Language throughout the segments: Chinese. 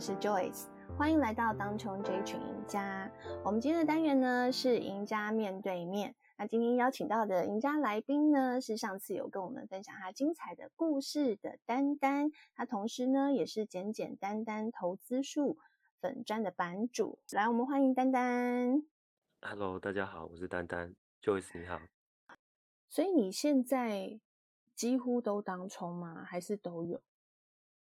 我是 Joyce，欢迎来到当冲这一群赢家。我们今天的单元呢是赢家面对面。那今天邀请到的赢家来宾呢是上次有跟我们分享他精彩的故事的丹丹，他同时呢也是简简单单投资术粉砖的版主。来，我们欢迎丹丹。Hello，大家好，我是丹丹，Joyce 你好。所以你现在几乎都当冲吗？还是都有？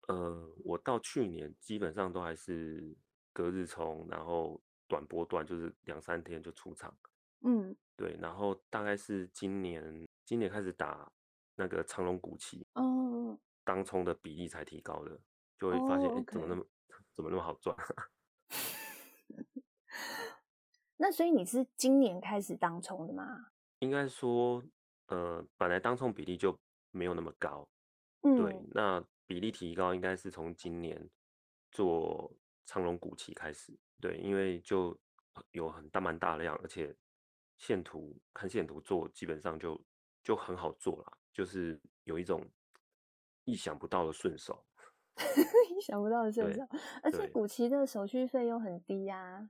呃，我到去年基本上都还是隔日冲，然后短波段就是两三天就出场。嗯，对，然后大概是今年今年开始打那个长龙股期，哦，当冲的比例才提高的，就会发现哎、哦 okay，怎么那么 怎么那么好赚？那所以你是今年开始当冲的吗？应该说，呃，本来当冲比例就没有那么高，嗯，对，那。比例提高应该是从今年做长龙股期开始，对，因为就有很大蛮大量，而且线图看线图做基本上就就很好做了，就是有一种意想不到的顺手，意想不到的顺手，而且股期的手续费又很低呀、啊。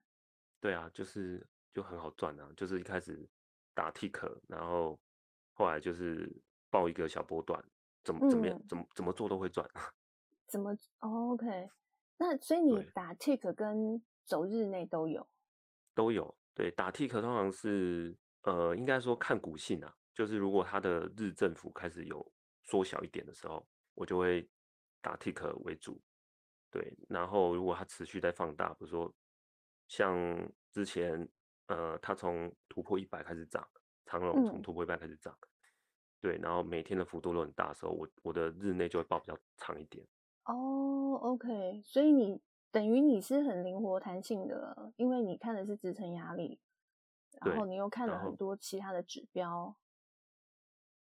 对啊，就是就很好赚啊，就是一开始打 tick，然后后来就是报一个小波段。怎么怎么样？怎么怎么做都会赚。怎么、哦、？OK，那所以你打 tick 跟走日内都有，都有。对，打 tick 通常是呃，应该说看股性啊，就是如果它的日振幅开始有缩小一点的时候，我就会打 tick 为主。对，然后如果它持续在放大，比如说像之前呃，它从突破一百开始涨，长荣从突破一百开始涨。嗯对，然后每天的幅度都很大的时候，我我的日内就会报比较长一点。哦、oh，OK，所以你等于你是很灵活弹性的，因为你看的是支撑压力，然后你又看了很多其他的指标。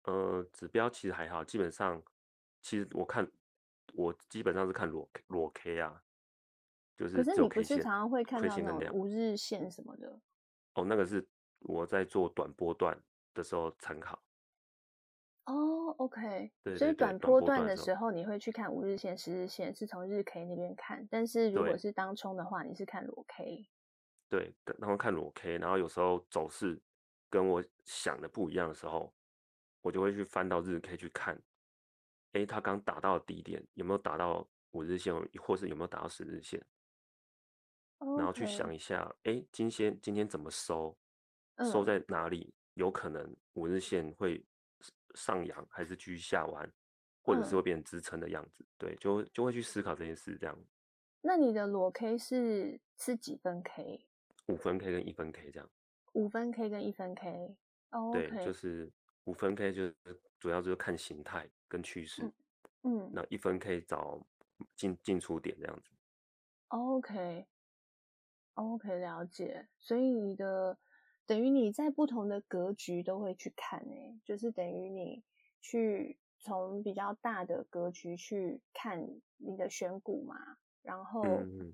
呃，指标其实还好，基本上其实我看我基本上是看裸裸 K 啊，就是。可是你不是常常会看到那种五日线什么的？哦，那个是我在做短波段的时候参考。哦、对，所以短波段的时候你会去看五日线、十日线，是从日 K 那边看。但是如果是当冲的话，你是看裸 K。对，然后看裸 K，然后有时候走势跟我想的不一样的时候，我就会去翻到日 K 去看，哎，它刚打到低点有没有打到五日线，或是有没有打到十日线？Okay. 然后去想一下，哎，今天今天怎么收？收在哪里？嗯、有可能五日线会。上扬还是继续下弯，或者是会变成支撑的样子，嗯、对，就就会去思考这件事这样。那你的裸 K 是是几分 K？五分 K 跟一分 K 这样。五分 K 跟一分 K，哦、oh, okay，对，就是五分 K 就是主要就是看形态跟趋势，嗯，那一分 K 找进进出点这样子。OK，OK，、okay, 了解。所以你的。等于你在不同的格局都会去看诶、欸，就是等于你去从比较大的格局去看你的选股嘛，然后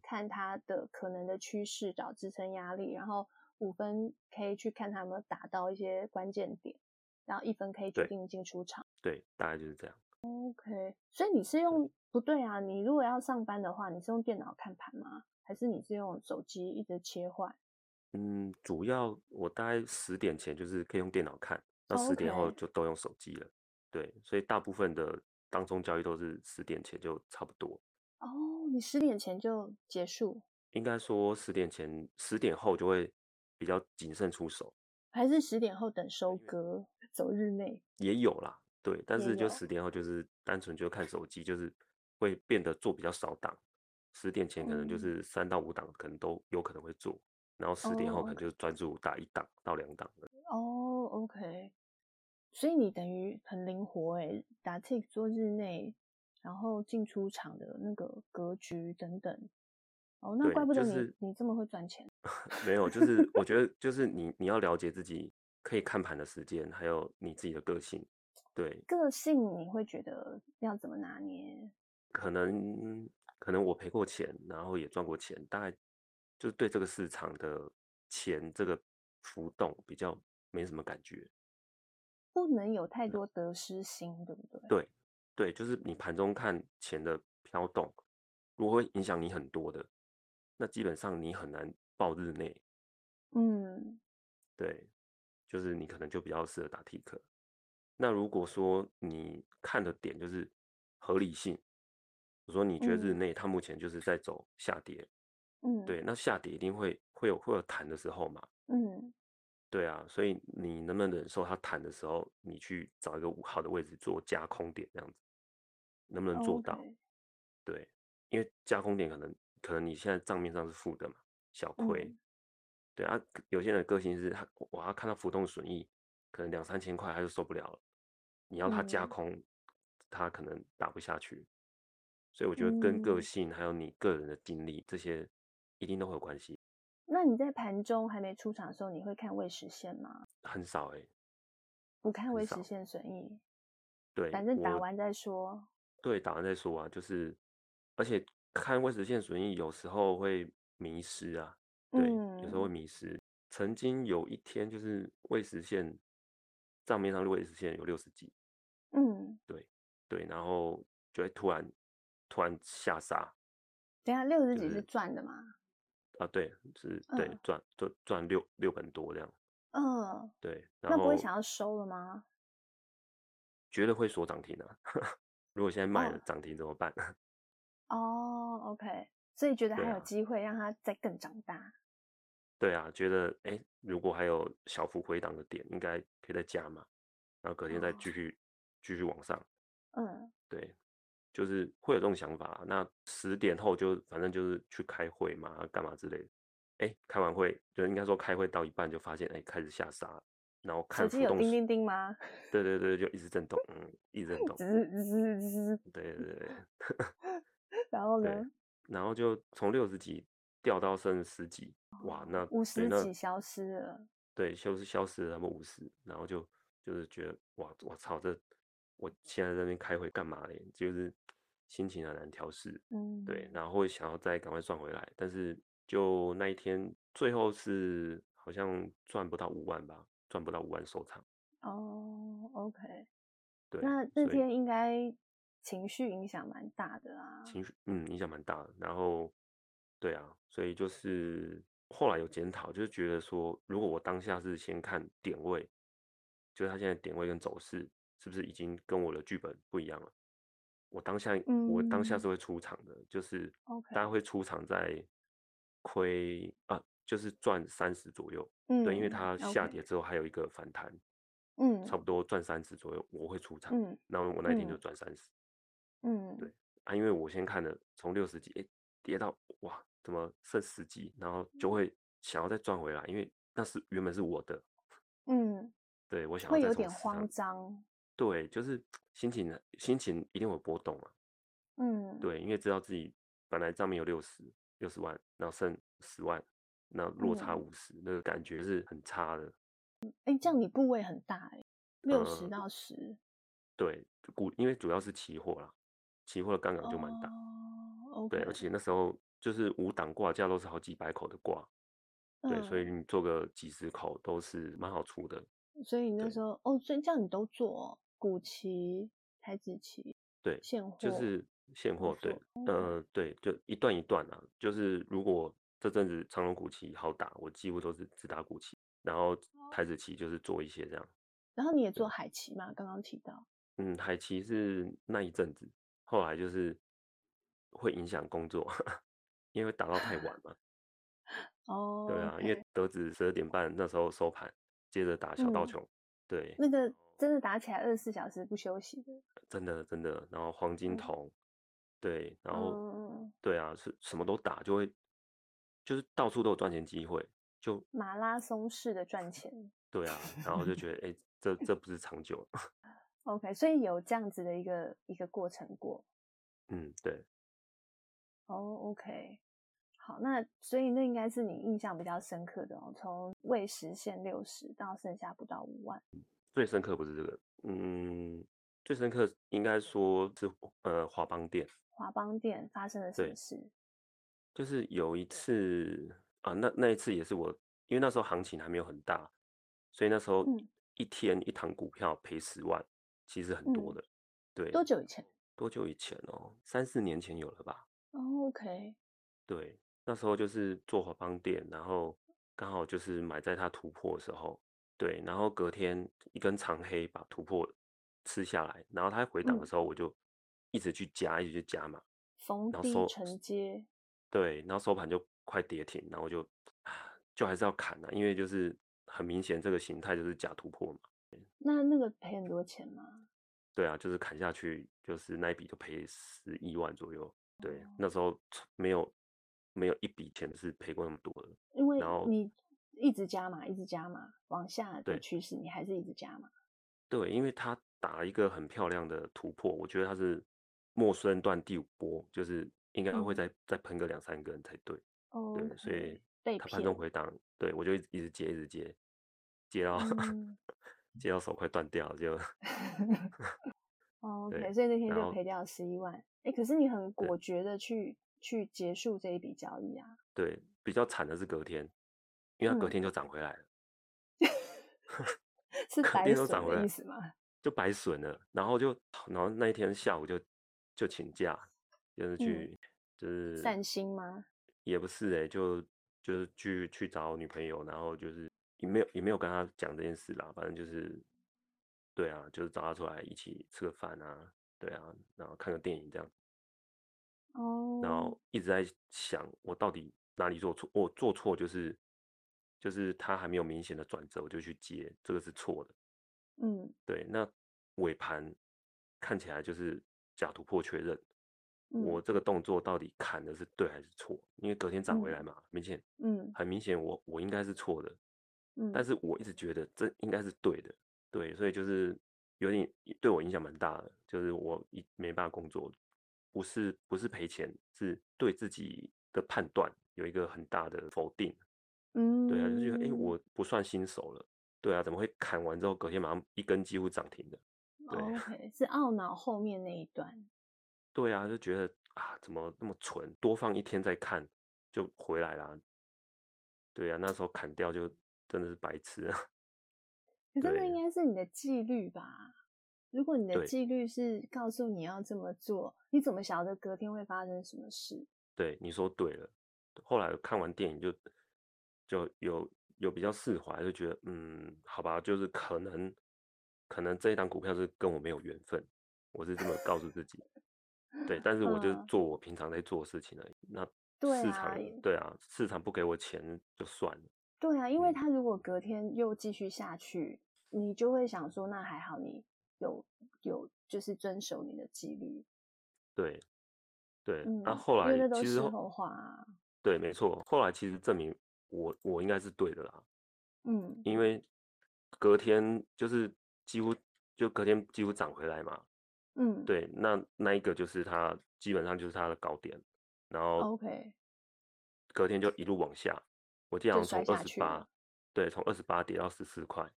看它的可能的趋势找支撑压力，然后五分可以去看它有没有打到一些关键点，然后一分可以决定进出场。对，对，大概就是这样。OK，所以你是用不对啊？你如果要上班的话，你是用电脑看盘吗？还是你是用手机一直切换？嗯，主要我大概十点前就是可以用电脑看，那十点后就都用手机了。对，所以大部分的当中交易都是十点前就差不多。哦、oh，你十点前就结束？应该说十点前，十点后就会比较谨慎出手。还是十点后等收割，走日内？也有啦，对，但是就十点后就是单纯就看手机，就是会变得做比较少档。十点前可能就是三到五档，可能都有可能会做。然后十点后可能就专注打一档到两档的。哦、oh，OK，所以你等于很灵活诶，打 tick 做日内，然后进出场的那个格局等等。哦，那怪不得你、就是、你这么会赚钱。没有，就是我觉得就是你你要了解自己可以看盘的时间，还有你自己的个性。对，个性你会觉得要怎么拿捏？可能可能我赔过钱，然后也赚过钱，大概。就是对这个市场的钱这个浮动比较没什么感觉，不能有太多得失心，对不对？对，对，就是你盘中看钱的飘动，如果会影响你很多的，那基本上你很难报日内。嗯，对，就是你可能就比较适合打 T 克。那如果说你看的点就是合理性，我说你觉得日内它目前就是在走下跌，嗯，对，那下跌一定会会有会有弹的时候嘛，嗯，对啊，所以你能不能忍受它弹的时候，你去找一个五号的位置做加空点这样子，能不能做到？Okay. 对，因为加空点可能可能你现在账面上是负的嘛，小亏，嗯、对啊，有些人的个性是他我要看到浮动损益，可能两三千块他就受不了了。你要他加空，嗯、他可能打不下去，所以我觉得跟个性还有你个人的经历、嗯、这些一定都会有关系。那你在盘中还没出场的时候，你会看未实现吗？很少哎、欸，不看未实现损益。对，反正打完再说。对，打完再说啊，就是而且看未实现损益有时候会迷失啊，对，嗯、有时候会迷失。曾经有一天就是未实现账面上未实现有六十几。嗯，对对，然后就会突然突然下杀。等下六十几是赚的吗？啊，对，是，对，赚赚赚六六本多这样。嗯，对，然后那不会想要收了吗？觉得会锁涨停啊！如果现在卖了涨停怎么办？哦，OK，所以觉得还有机会让它再更长大。对啊，觉得哎，如果还有小幅回档的点，应该可以再加嘛，然后隔天再继续。继续往上，嗯，对，就是会有这种想法。那十点后就反正就是去开会嘛，干嘛之类的。哎，开完会就应该说开会到一半就发现，哎，开始下沙，然后看。手机有叮叮叮吗？对对对，就一直震动，嗯，一直震 动。滋滋滋。对对对。然后呢？然后就从六十几掉到剩十几，哇，那五十几消失了。对，消失消失了，那么五十，然后就就是觉得，哇，我操，这。我现在在那边开会干嘛嘞？就是心情很难调试，嗯，对，然后会想要再赶快赚回来，但是就那一天最后是好像赚不到五万吧，赚不到五万收场。哦，OK，对，那那天应该情绪影响蛮大的啊。情绪，嗯，影响蛮大的。然后，对啊，所以就是后来有检讨，就是觉得说，如果我当下是先看点位，就是他现在点位跟走势。是不是已经跟我的剧本不一样了？我当下，嗯、我当下是会出场的，就是大家会出场在亏啊，就是赚三十左右。嗯，对，因为它下跌之后还有一个反弹，嗯，差不多赚三十左右，我会出场。嗯，然后我那一天就赚三十。嗯，对啊，因为我先看了从六十几，哎，跌到哇，怎么剩十几，然后就会想要再赚回来，因为那是原本是我的。嗯，对，我想要再会有点慌张。对，就是心情，心情一定有波动啊。嗯，对，因为知道自己本来账面有六十六十万，然后剩十万，那落差五十，嗯，那个感觉是很差的。哎，这样你部位很大哎，六十到十，嗯。对，股因为主要是期货啦，期货的杠杆就蛮大。哦，对，而且那时候就是五档挂价都是好几百口的挂，对，嗯，所以你做个几十口都是蛮好出的。所以你那时候哦，所以这样你都做哦。股期、台子棋，对，现货就是现货，对，呃，对，就一段一段啊。就是如果这阵子长隆古棋好打，我几乎都是只打古棋，然后台子棋就是做一些这样。然后你也做海棋嘛？刚刚提到，嗯，海棋是那一阵子，后来就是会影响工作，因为打到太晚嘛。哦，对啊，因为德子十二点半那时候收盘，接着打小道琼，对，那个。真的打起来二十四小时不休息的，真的真的。然后黄金铜，嗯、对，然后、嗯、对啊，是什么都打，就会就是到处都有赚钱机会，就马拉松式的赚钱。对啊，然后就觉得哎、欸，这这不是长久。OK，所以有这样子的一个一个过程过。嗯，对。哦、oh，OK，好，那所以那应该是你印象比较深刻的哦，从未实现六十到剩下不到五万。最深刻不是这个，嗯，最深刻应该说是呃华邦店。华邦店发生了什么事？就是有一次啊，那那一次也是我，因为那时候行情还没有很大，所以那时候一天一堂股票赔十万，其实很多的。嗯、对，多久以前？多久以前哦？三四年前有了吧？哦，OK。对，那时候就是做华邦店，然后刚好就是买在它突破的时候，对，然后隔天一根长黑把突破吃下来，然后它回档的时候，我就一直去加，嗯、一直去加嘛，逢低承接。对，然后收盘就快跌停，然后就就还是要砍了，因为就是很明显这个形态就是假突破嘛。那那个赔很多钱吗？对啊，就是砍下去，就是那一笔就赔十一万左右。对，哦、那时候没有没有一笔钱是赔过那么多的。因为你一直加码，一直加码，往下的趋势你还是一直加码。对，因为它打了一个很漂亮的突破，我觉得它是末升段第五波，就是应该会再、嗯、再喷个两三根才对。哦，对，所以它盘中回档，对我就一直一直接，一直接，接到。嗯 接到手快断掉了，就。哦，OK，所以那天就赔掉十一万。哎，可是你很果决的去去结束这一笔交易啊。对，比较惨的是隔天，因为它隔天就涨回来了。嗯、是白损的意思吗？就白损了，然后就然后那一天下午就就请假，就是去、嗯、就是散心吗？也不是哎、欸，就就是去去找女朋友，然后就是。也没有也没有跟他讲这件事啦，反正就是，对啊，就是找他出来一起吃个饭啊，对啊，然后看个电影这样，哦，oh. 然后一直在想我到底哪里做错，我做错就是就是它还没有明显的转折，我就去接，这个是错的，嗯，对，那尾盘看起来就是假突破确认，嗯、我这个动作到底砍的是对还是错？因为隔天涨回来嘛，嗯、明显，嗯，很明显我我应该是错的。嗯。但是我一直觉得这应该是对的，对，所以就是有点对我影响蛮大的，就是我一没办法工作，不是不是赔钱，是对自己的判断有一个很大的否定，嗯，对啊，就觉得哎，我不算新手了，对啊，怎么会砍完之后隔天马上一根几乎涨停的？对，OK，是懊恼后面那一段，对啊，就觉得啊，怎么那么蠢，多放一天再看就回来了，对啊，那时候砍掉就。真的是白痴啊！可是那应该是你的纪律吧？如果你的纪律是告诉你要这么做，你怎么晓得隔天会发生什么事？对，你说对了。后来看完电影就就有有比较释怀，就觉得嗯，好吧，就是可能可能这一档股票是跟我没有缘分，我是这么告诉自己。对，但是我就做我平常在做的事情而已。那市场对啊，对啊，市场不给我钱就算了。对啊，因为他如果隔天又继续下去，嗯、你就会想说，那还好你有有就是遵守你的纪律。对，对，那、嗯啊、后来其实对，没错，后来其实证明我我应该是对的啦。嗯，因为隔天就是几乎就隔天几乎涨回来嘛。嗯，对，那那一个就是它基本上就是它的高点，然后 OK，隔天就一路往下。我记得从二十八，对，从二十八跌到十四块。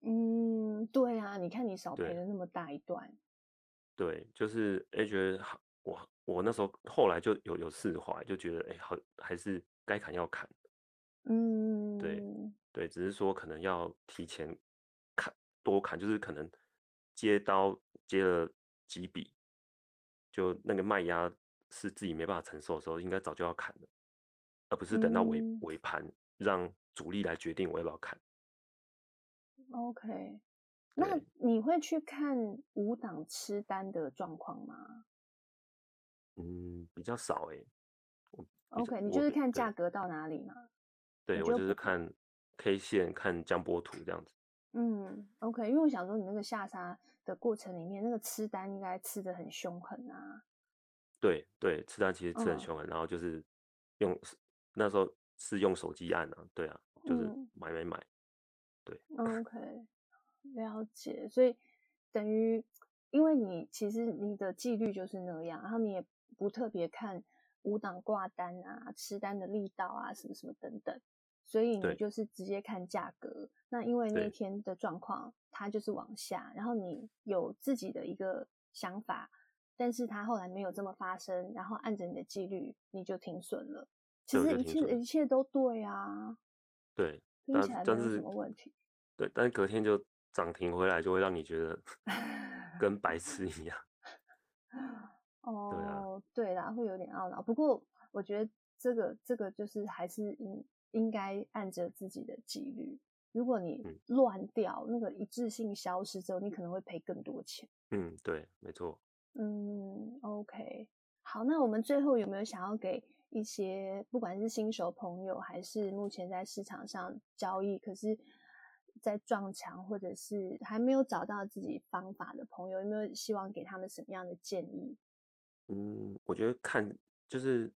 嗯，对啊，你看你少赔了那么大一段。对，就是哎，觉得我我那时候后来就有有释怀，就觉得哎，好还是该砍要砍。嗯，对对，只是说可能要提前砍多砍，就是可能接刀接了几笔，就那个卖压是自己没办法承受的时候，应该早就要砍了。而不是等到尾尾盘让主力来决定我要不要砍。OK，那你会去看五档吃单的状况吗？嗯，比较少哎、欸。OK，你就是看价格到哪里嘛？对，我就是看 K 线、看江波图这样子。嗯，OK，因为我想说你那个下杀的过程里面，那个吃单应该吃的很凶狠啊。对对，吃单其实吃得很凶狠，嗯、然后就是用。那时候是用手机按啊，对啊，就是买买买，嗯、对。OK，了解。所以等于，因为你其实你的纪律就是那样，然后你也不特别看五档挂单啊、吃单的力道啊、什么什么等等，所以你就是直接看价格。那因为那天的状况它就是往下，然后你有自己的一个想法，但是它后来没有这么发生，然后按着你的纪律，你就停损了。其实一切一切都对啊，对，听起来没有什么问题。对，但是隔天就涨停回来，就会让你觉得 跟白痴一样。哦，对啊，对啦，会有点懊恼。不过我觉得这个这个就是还是应应该按着自己的纪律。如果你乱掉，嗯、那个一致性消失之后，你可能会赔更多钱。嗯，对，没错。嗯，OK，好，那我们最后有没有想要给一些不管是新手朋友，还是目前在市场上交易，可是在撞墙或者是还没有找到自己方法的朋友，有没有希望给他们什么样的建议？嗯，我觉得看就是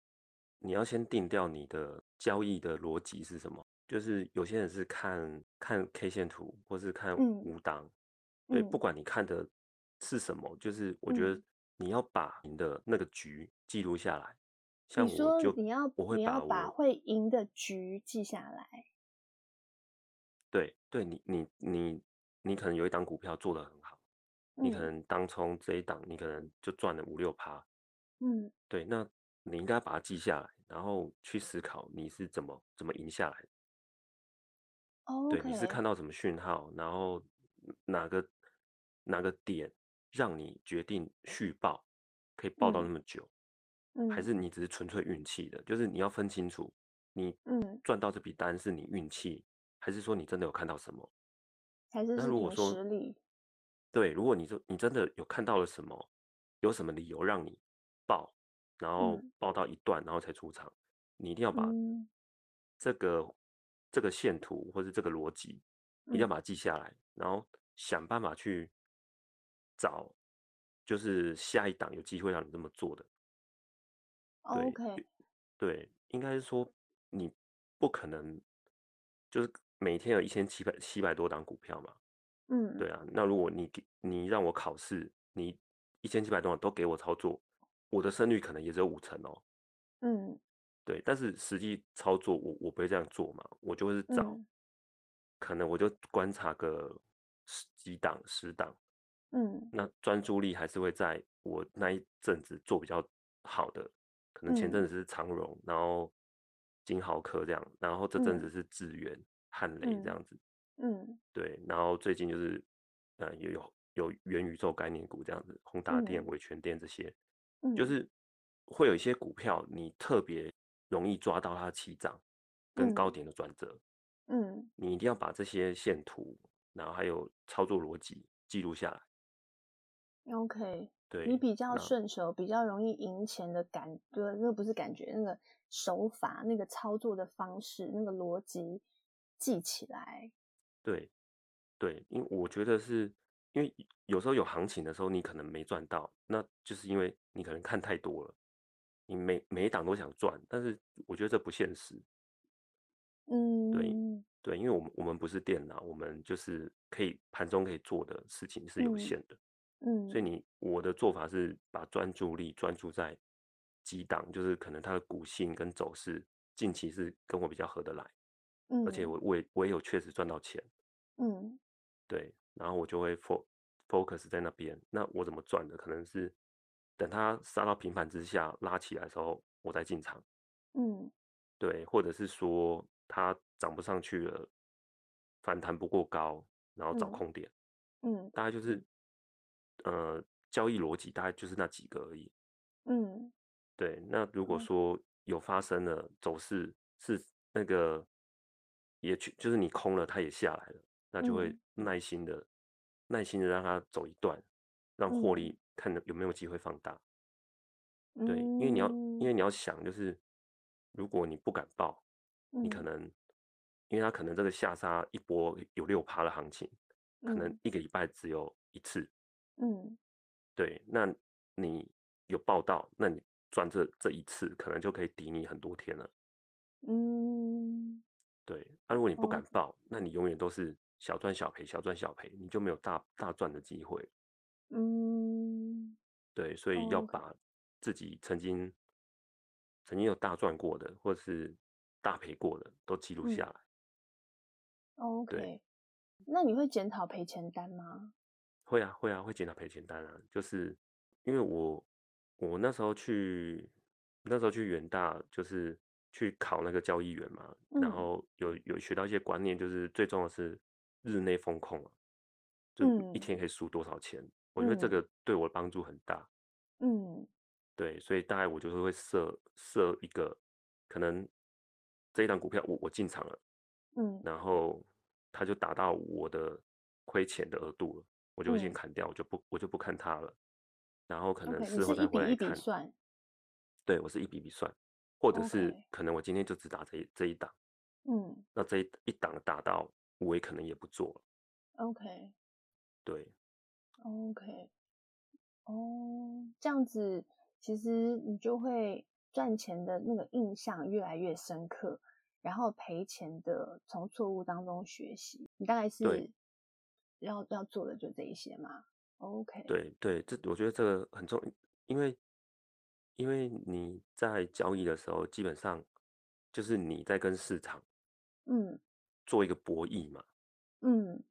你要先定掉你的交易的逻辑是什么。就是有些人是看看 K 线图，或是看五档，嗯、对，不管你看的是什么，就是我觉得你要把你的那个局记录下来。像我就你说你要我会把你要把会赢的局记下来。对，对你你你你可能有一档股票做得很好，嗯、你可能当冲这一档，你可能就赚了五六趴。嗯，对，那你应该把它记下来，然后去思考你是怎么怎么赢下来的。Oh, okay. 对，你是看到什么讯号，然后哪个哪个点让你决定续报，可以报到那么久，嗯、还是你只是纯粹运气的？就是你要分清楚，你赚到这笔单是你运气，还是说你真的有看到什么？还是，是那如果说对，如果你说你真的有看到了什么，有什么理由让你报，然后报到一段，然后才出场，你一定要把这个。这个线图或是这个逻辑，一定要把它记下来，嗯、然后想办法去找，就是下一档有机会让你这么做的。对 OK，对，应该是说你不可能就是每天有一千七百七百多档股票嘛。嗯，对啊，那如果你给你让我考试，你一千七百多档都给我操作，我的胜率可能也只有五成哦。嗯。对，但是实际操作我我不会这样做嘛，我就会是找，嗯、可能我就观察个十几档十档，嗯，那专注力还是会在我那一阵子做比较好的，可能前阵子是长荣，嗯、然后金豪科这样，然后这阵子是智原、汉雷这样子，嗯，对，然后最近就是呃有有有元宇宙概念股这样子，宏达电、维权电这些，嗯、就是会有一些股票你特别。容易抓到它的起涨跟高点的转折，嗯，你一定要把这些线图，然后还有操作逻辑记录下来。OK，对，你比较顺手，比较容易赢钱的感，对，那个不是感觉，那个手法，那个操作的方式，那个逻辑记起来。对，对，因为我觉得是因为有时候有行情的时候，你可能没赚到，那就是因为你可能看太多了。你每每一档都想赚，但是我觉得这不现实。嗯，对对，因为我们我们不是电脑，我们就是可以盘中可以做的事情是有限的。嗯，所以你我的做法是把专注力专注在几档，就是可能它的股性跟走势近期是跟我比较合得来，嗯，而且我我也我也有确实赚到钱。嗯，对，然后我就会 focus 在那边。那我怎么赚的？可能是。等它杀到平盘之下拉起来的时候，我再进场。嗯，对，或者是说它涨不上去了，反弹不过高，然后找空点。嗯，大概就是，呃，交易逻辑大概就是那几个而已。嗯，对。那如果说有发生了走势是那个，也去就是你空了，它也下来了，那就会耐心的、耐心的让它走一段，让获利。看有没有机会放大，对，因为你要，因为你要想，就是如果你不敢报，你可能，因为它可能这个下杀一波有六趴的行情，可能一个礼拜只有一次，嗯，对，那你有报到，那你赚这这一次，可能就可以抵你很多天了，嗯，对，那如果你不敢报，那你永远都是小赚小赔，小赚小赔，你就没有大大赚的机会。嗯，对，所以要把自己曾经、oh. 曾经有大赚过的，或者是大赔过的，都记录下来。嗯、OK，对那你会检讨赔钱单吗？会啊，会啊，会检讨赔钱单啊。就是因为我我那时候去那时候去元大，就是去考那个交易员嘛，嗯、然后有有学到一些观念，就是最重要的是日内风控啊，就一天可以输多少钱。嗯我觉得这个对我的帮助很大。嗯，对，所以大概我就是会设设一个，可能这一档股票我我进场了，嗯，然后它就达到我的亏钱的额度了，我就会先砍掉，嗯、我就不我就不看它了，然后可能事后再回来看。Okay, 一笔一笔算。对，我是一笔笔算，或者是可能我今天就只打这一这一档，嗯，那这一一档打到我也可能也不做了。OK。对。OK。哦，这样子。其实你就会赚钱的那个印象越来越深刻，然后赔钱的从错误当中学习。你大概是要要做的就这一些嘛？OK。对对，这我觉得这个很重要，因为因为你在交易的时候，基本上就是你在跟市场嗯做一个博弈嘛。嗯，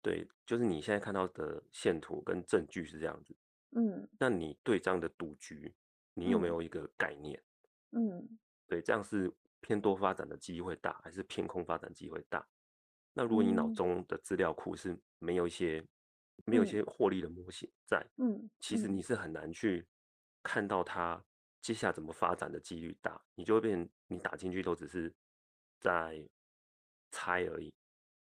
对，就是你现在看到的线图跟证据是这样子。嗯，那你对这样的赌局，你有没有一个概念？嗯，对，这样是偏多发展的机会大，还是偏空发展机会大？那如果你脑中的资料库是没有一些、嗯、没有一些获利的模型在，嗯，其实你是很难去看到它接下来怎么发展的几率大，你就会变成你打进去都只是在猜而已。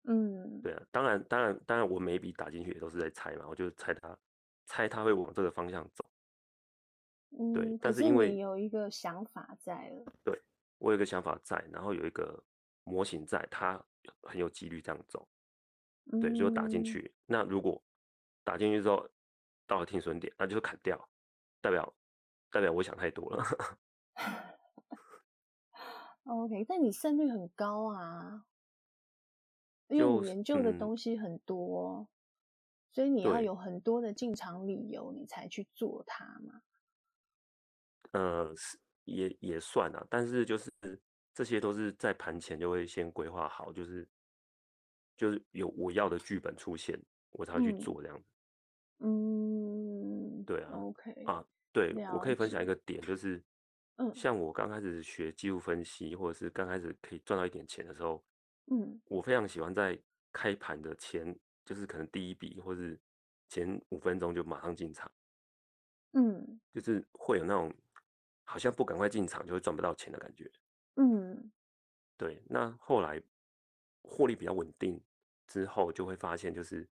嗯，对啊，当然，当然，当然，我每笔打进去也都是在猜嘛，我就猜它。猜他会往这个方向走，嗯，对，但是因为你有一个想法在了，对，我有一个想法在，然后有一个模型在，它很有几率这样走，嗯、对，就打进去。那如果打进去之后到了停损点，那就是砍掉，代表代表我想太多了。OK，但你胜率很高啊，因为你研究的东西很多。所以你要有很多的进场理由，你才去做它嘛？呃，也也算啊，但是就是这些都是在盘前就会先规划好，就是就是有我要的剧本出现，我才会去做这样子。嗯，对啊，OK 啊，对，我可以分享一个点，就是。嗯，像我刚开始学技术分析，或者是刚开始可以赚到一点钱的时候，嗯，我非常喜欢在开盘的前。就是可能第一笔或是前五分钟就马上进场，嗯，就是会有那种好像不赶快进场就会赚不到钱的感觉，嗯，对。那后来获利比较稳定之后，就会发现就是，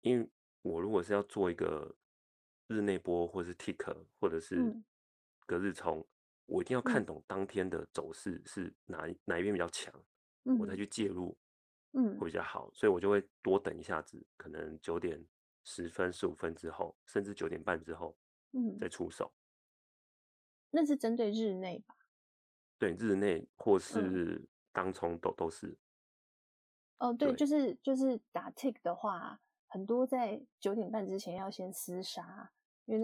因为我如果是要做一个日内波或是 tick 或者是隔日冲，我一定要看懂当天的走势是哪一哪一边比较强，我再去介入。嗯，会比较好，所以我就会多等一下子，可能九点十分、十五分之后，甚至九点半之后，嗯，再出手。那是针对日内吧？对，日内或是当冲都都是。哦，对，就是就是打 tick 的话，很多在九点半之前要先厮杀，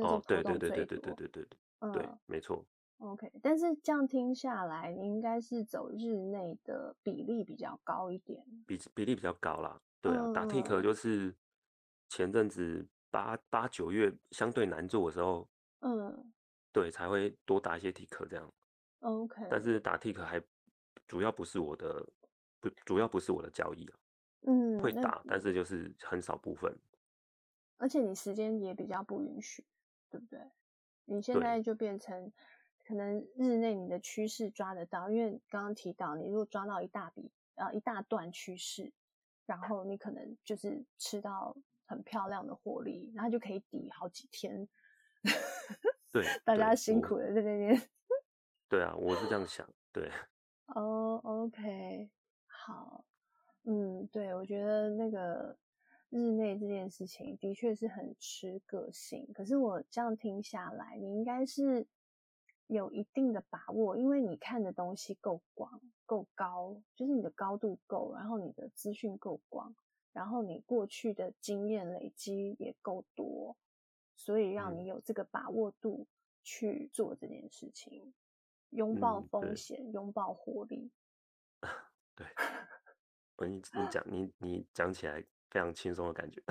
哦对对对对对对对对对没错。Ok 但是这样听下来你应该是走日内的比例比较高一点。比比例比较高啦对啊打 tick 就是前阵子八八九月相对难做的时候嗯。对才会多打一些 tick 这样。ok 但是打 tick 还主要不是我的不主要不是我的交易嗯会打但是就是很少部分。而且你时间也比较不允许对不对？你现在就变成。可能日内你的趋势抓得到，因为刚刚提到，你如果抓到一大笔啊一大段趋势，然后你可能就是吃到很漂亮的获利，然后就可以抵好几天。对，大家辛苦了在那边。对啊，我是这样想。对。哦、oh，OK，好，嗯，对，我觉得那个日内这件事情的确是很吃个性，可是我这样听下来，你应该是。有一定的把握，因为你看的东西够广、够高，就是你的高度够，然后你的资讯够广，然后你过去的经验累积也够多，所以让你有这个把握度去做这件事情，拥抱风险，拥抱活力。对，我你你讲你你讲起来非常轻松的感觉。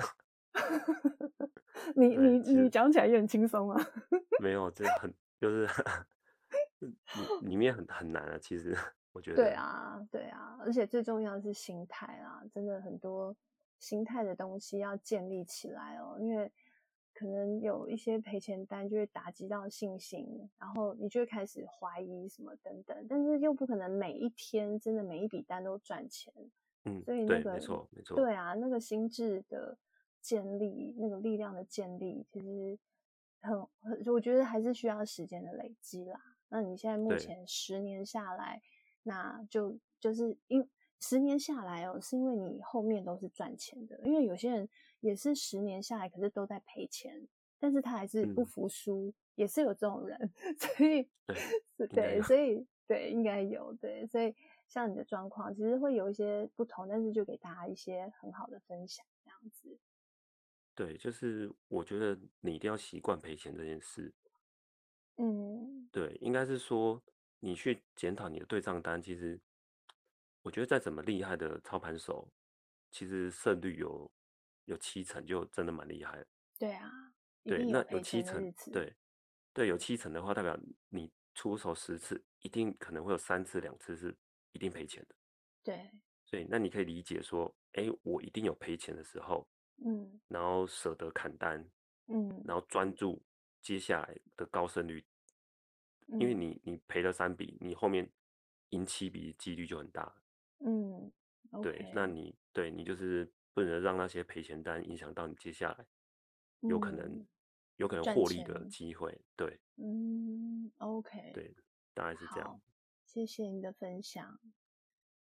你你你讲起来也很轻松啊。没有，这很。就是 里里面很很难啊，其实我觉得。对啊，对啊，而且最重要的是心态啊，真的很多心态的东西要建立起来哦。因为可能有一些赔钱单就会打击到信心，然后你就会开始怀疑什么等等，但是又不可能每一天真的每一笔单都赚钱，嗯，所以那个没错没错，对啊，那个心智的建立，那个力量的建立，其实很，我觉得还是需要时间的累积啦。那你现在目前十年下来，那就就是因。十年下来哦，是因为你后面都是赚钱的。因为有些人也是十年下来，可是都在赔钱，但是他还是不服输，嗯、也是有这种人。所以，对，对，所以对，应该有对。所以，像你的状况，其实会有一些不同，但是就给大家一些很好的分享，这样子。对，就是我觉得你一定要习惯赔钱这件事。嗯，对，应该是说你去检讨你的对账单，其实。我觉得再怎么厉害的操盘手，其实胜率有有七成，就真的蛮厉害的。对啊，对，那有七成，对对，有七成的话，代表你出手十次，一定可能会有三次、两次是一定赔钱的。对，所以那你可以理解说，哎，我一定有赔钱的时候，嗯，然后舍得砍单，嗯，然后专注接下来的高胜率，嗯、因为你你赔了三笔，你后面赢七笔几率就很大。嗯，okay、对，那你对你就是不能让那些赔钱单影响到你接下来有可能、嗯、有可能获利的机会。对，嗯，OK，对，大概是这样。谢谢你的分享。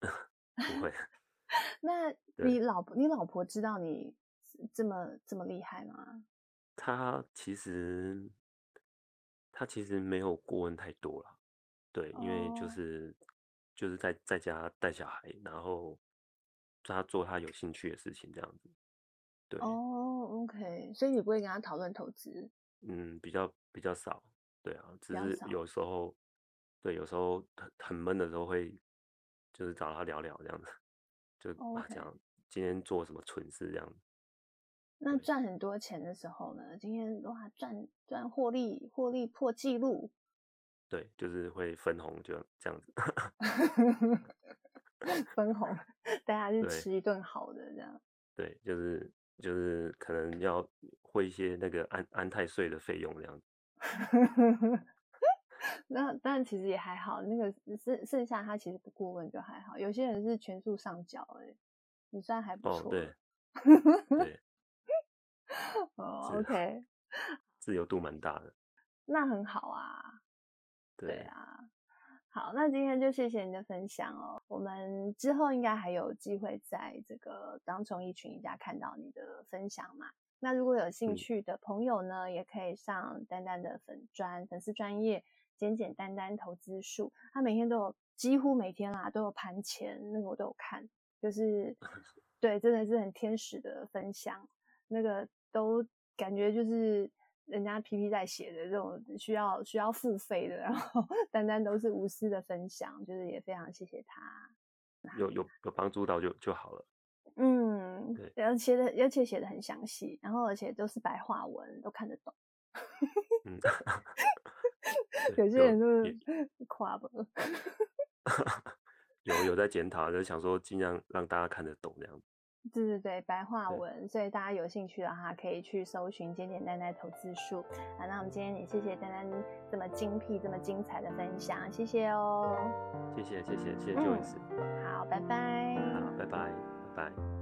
不会。那 你老婆，你老婆知道你这么这么厉害吗？她其实她其实没有过问太多了。对，因为就是。Oh. 就是在在家带小孩，然后他做他有兴趣的事情，这样子。对哦、oh,，OK，所以你不会跟他讨论投资？嗯，比较比较少。对啊，只是有时候，对，有时候很很闷的时候会，就是找他聊聊这样子，就讲.今天做什么蠢事这样子。那赚很多钱的时候呢？今天哇，赚赚获利，获利破纪录。对，就是会分红，就这样子。分红，大家去吃一顿好的，这样。对，就是就是可能要汇一些那个安安泰税的费用，这样子。那当然其实也还好，那个剩剩下他其实不过问就还好。有些人是全数上缴，哎，你算还不错。哦，对。对。哦，OK。自由度蛮大的。那很好啊。对啊，好，那今天就谢谢你的分享哦。我们之后应该还有机会在这个当冲益群一家看到你的分享嘛。那如果有兴趣的朋友呢，嗯、也可以上丹丹的粉专粉丝专页简简单单投资术，他每天都有，几乎每天啦都有盘前，那个我都有看，就是 对，真的是很天使的分享，那个都感觉就是。人家 P P 在写的这种需要需要付费的，然后 单单都是无私的分享，就是也非常谢谢他，有有有帮助到就就好了。嗯，对，然后写的而且写的很详细，然后而且都是白话文，都看得懂。嗯，有些人就是夸吧。有有在检讨，就是想说尽量让大家看得懂这样子。对对对，白话文，所以大家有兴趣的话，可以去搜寻简简单单投资术啊。那我们今天也谢谢丹丹这么精辟、这么精彩的分享，谢谢哦。谢谢谢谢谢谢 Joyce。好，拜拜。好，拜拜拜拜。